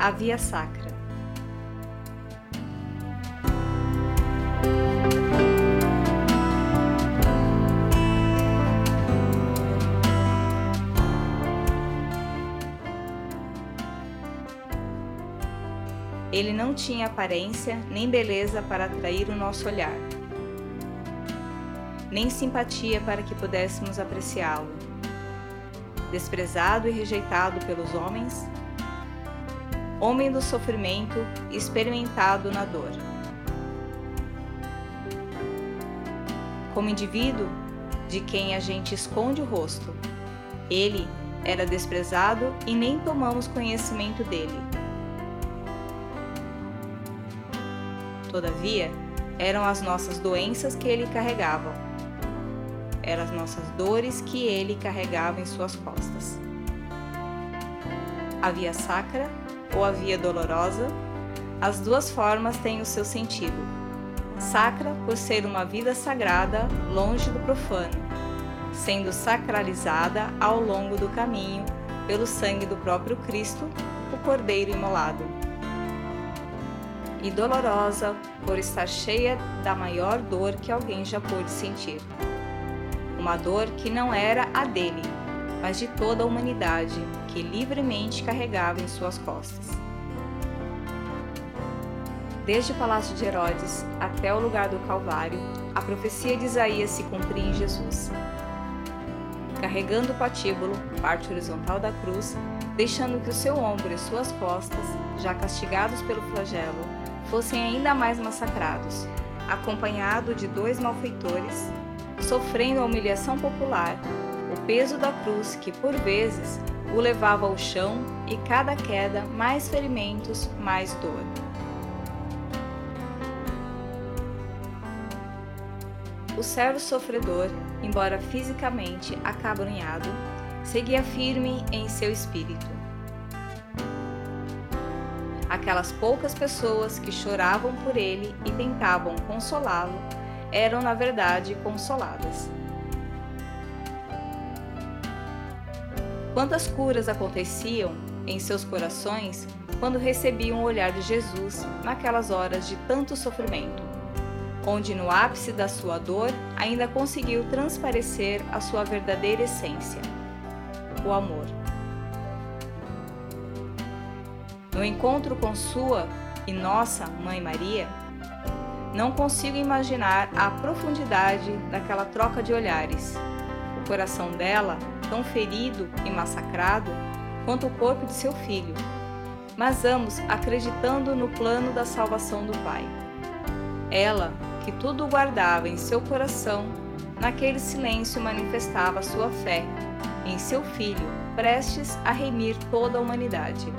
a Via Sacra. Ele não tinha aparência nem beleza para atrair o nosso olhar, nem simpatia para que pudéssemos apreciá-lo. Desprezado e rejeitado pelos homens, homem do sofrimento experimentado na dor. Como indivíduo de quem a gente esconde o rosto, ele era desprezado e nem tomamos conhecimento dele. Todavia, eram as nossas doenças que ele carregava, eram as nossas dores que ele carregava em suas costas. A via sacra ou a via dolorosa, as duas formas têm o seu sentido. Sacra por ser uma vida sagrada longe do profano, sendo sacralizada ao longo do caminho pelo sangue do próprio Cristo, o Cordeiro imolado. E dolorosa por estar cheia da maior dor que alguém já pôde sentir. Uma dor que não era a dele, mas de toda a humanidade que livremente carregava em suas costas. Desde o palácio de Herodes até o lugar do Calvário, a profecia de Isaías se cumpria em Jesus. Carregando o patíbulo, parte horizontal da cruz, deixando que o seu ombro e suas costas, já castigados pelo flagelo, fossem ainda mais massacrados, acompanhado de dois malfeitores, sofrendo a humilhação popular peso da cruz que por vezes o levava ao chão e cada queda mais ferimentos, mais dor. O servo sofredor, embora fisicamente acabrunhado, seguia firme em seu espírito. Aquelas poucas pessoas que choravam por ele e tentavam consolá-lo eram, na verdade, consoladas. Quantas curas aconteciam em seus corações quando recebiam o olhar de Jesus naquelas horas de tanto sofrimento, onde no ápice da sua dor ainda conseguiu transparecer a sua verdadeira essência, o amor. No encontro com sua e nossa Mãe Maria, não consigo imaginar a profundidade daquela troca de olhares. Coração dela tão ferido e massacrado quanto o corpo de seu filho, mas ambos acreditando no plano da salvação do Pai. Ela, que tudo guardava em seu coração, naquele silêncio manifestava sua fé em seu filho, prestes a remir toda a humanidade.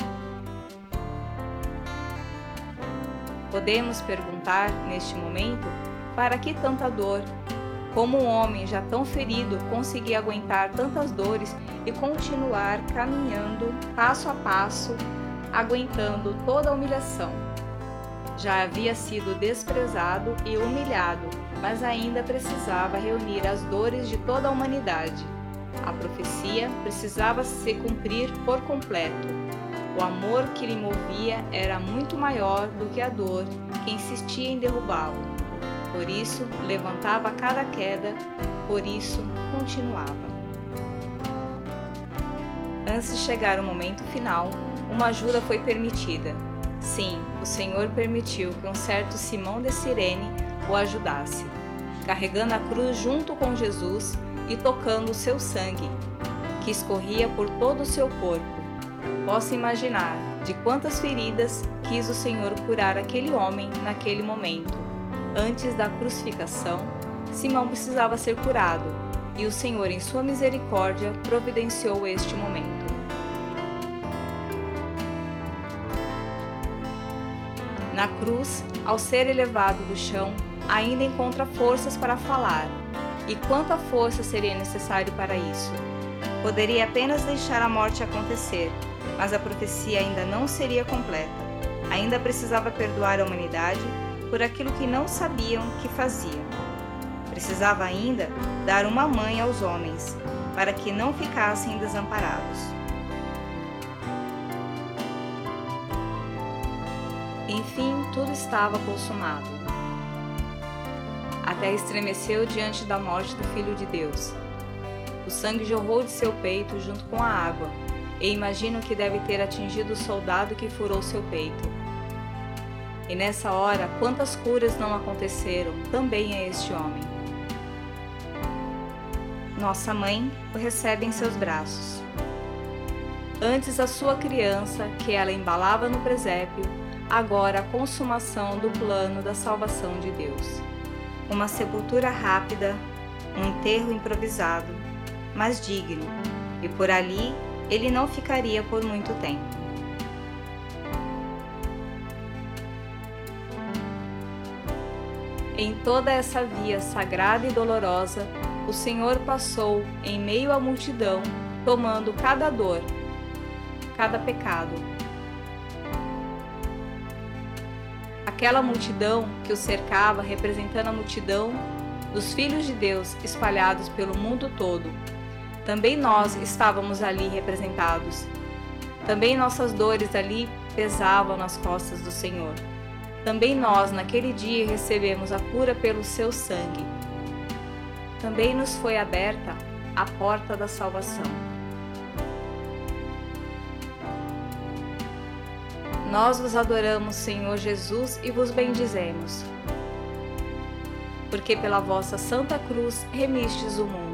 Podemos perguntar, neste momento, para que tanta dor como um homem já tão ferido conseguia aguentar tantas dores e continuar caminhando passo a passo, aguentando toda a humilhação. Já havia sido desprezado e humilhado, mas ainda precisava reunir as dores de toda a humanidade. A profecia precisava se cumprir por completo. O amor que lhe movia era muito maior do que a dor que insistia em derrubá-lo. Por isso, levantava cada queda, por isso, continuava. Antes de chegar o momento final, uma ajuda foi permitida. Sim, o Senhor permitiu que um certo Simão de Cirene o ajudasse, carregando a cruz junto com Jesus e tocando o seu sangue, que escorria por todo o seu corpo. Posso imaginar de quantas feridas quis o Senhor curar aquele homem naquele momento Antes da crucificação, Simão precisava ser curado, e o Senhor, em sua misericórdia, providenciou este momento. Na cruz, ao ser elevado do chão, ainda encontra forças para falar. E quanta força seria necessário para isso? Poderia apenas deixar a morte acontecer, mas a profecia ainda não seria completa. Ainda precisava perdoar a humanidade por aquilo que não sabiam que faziam. Precisava ainda dar uma mãe aos homens, para que não ficassem desamparados. Enfim, tudo estava consumado. A terra estremeceu diante da morte do Filho de Deus. O sangue jorrou de seu peito junto com a água, e imagino que deve ter atingido o soldado que furou seu peito. E nessa hora, quantas curas não aconteceram também a este homem? Nossa mãe o recebe em seus braços. Antes a sua criança, que ela embalava no presépio, agora a consumação do plano da salvação de Deus. Uma sepultura rápida, um enterro improvisado, mas digno, e por ali ele não ficaria por muito tempo. Em toda essa via sagrada e dolorosa, o Senhor passou em meio à multidão, tomando cada dor, cada pecado, aquela multidão que o cercava, representando a multidão dos filhos de Deus espalhados pelo mundo todo. Também nós estávamos ali representados. Também nossas dores ali pesavam nas costas do Senhor. Também nós, naquele dia, recebemos a cura pelo seu sangue. Também nos foi aberta a porta da salvação. Nós vos adoramos, Senhor Jesus, e vos bendizemos. Porque pela vossa santa cruz remistes o mundo.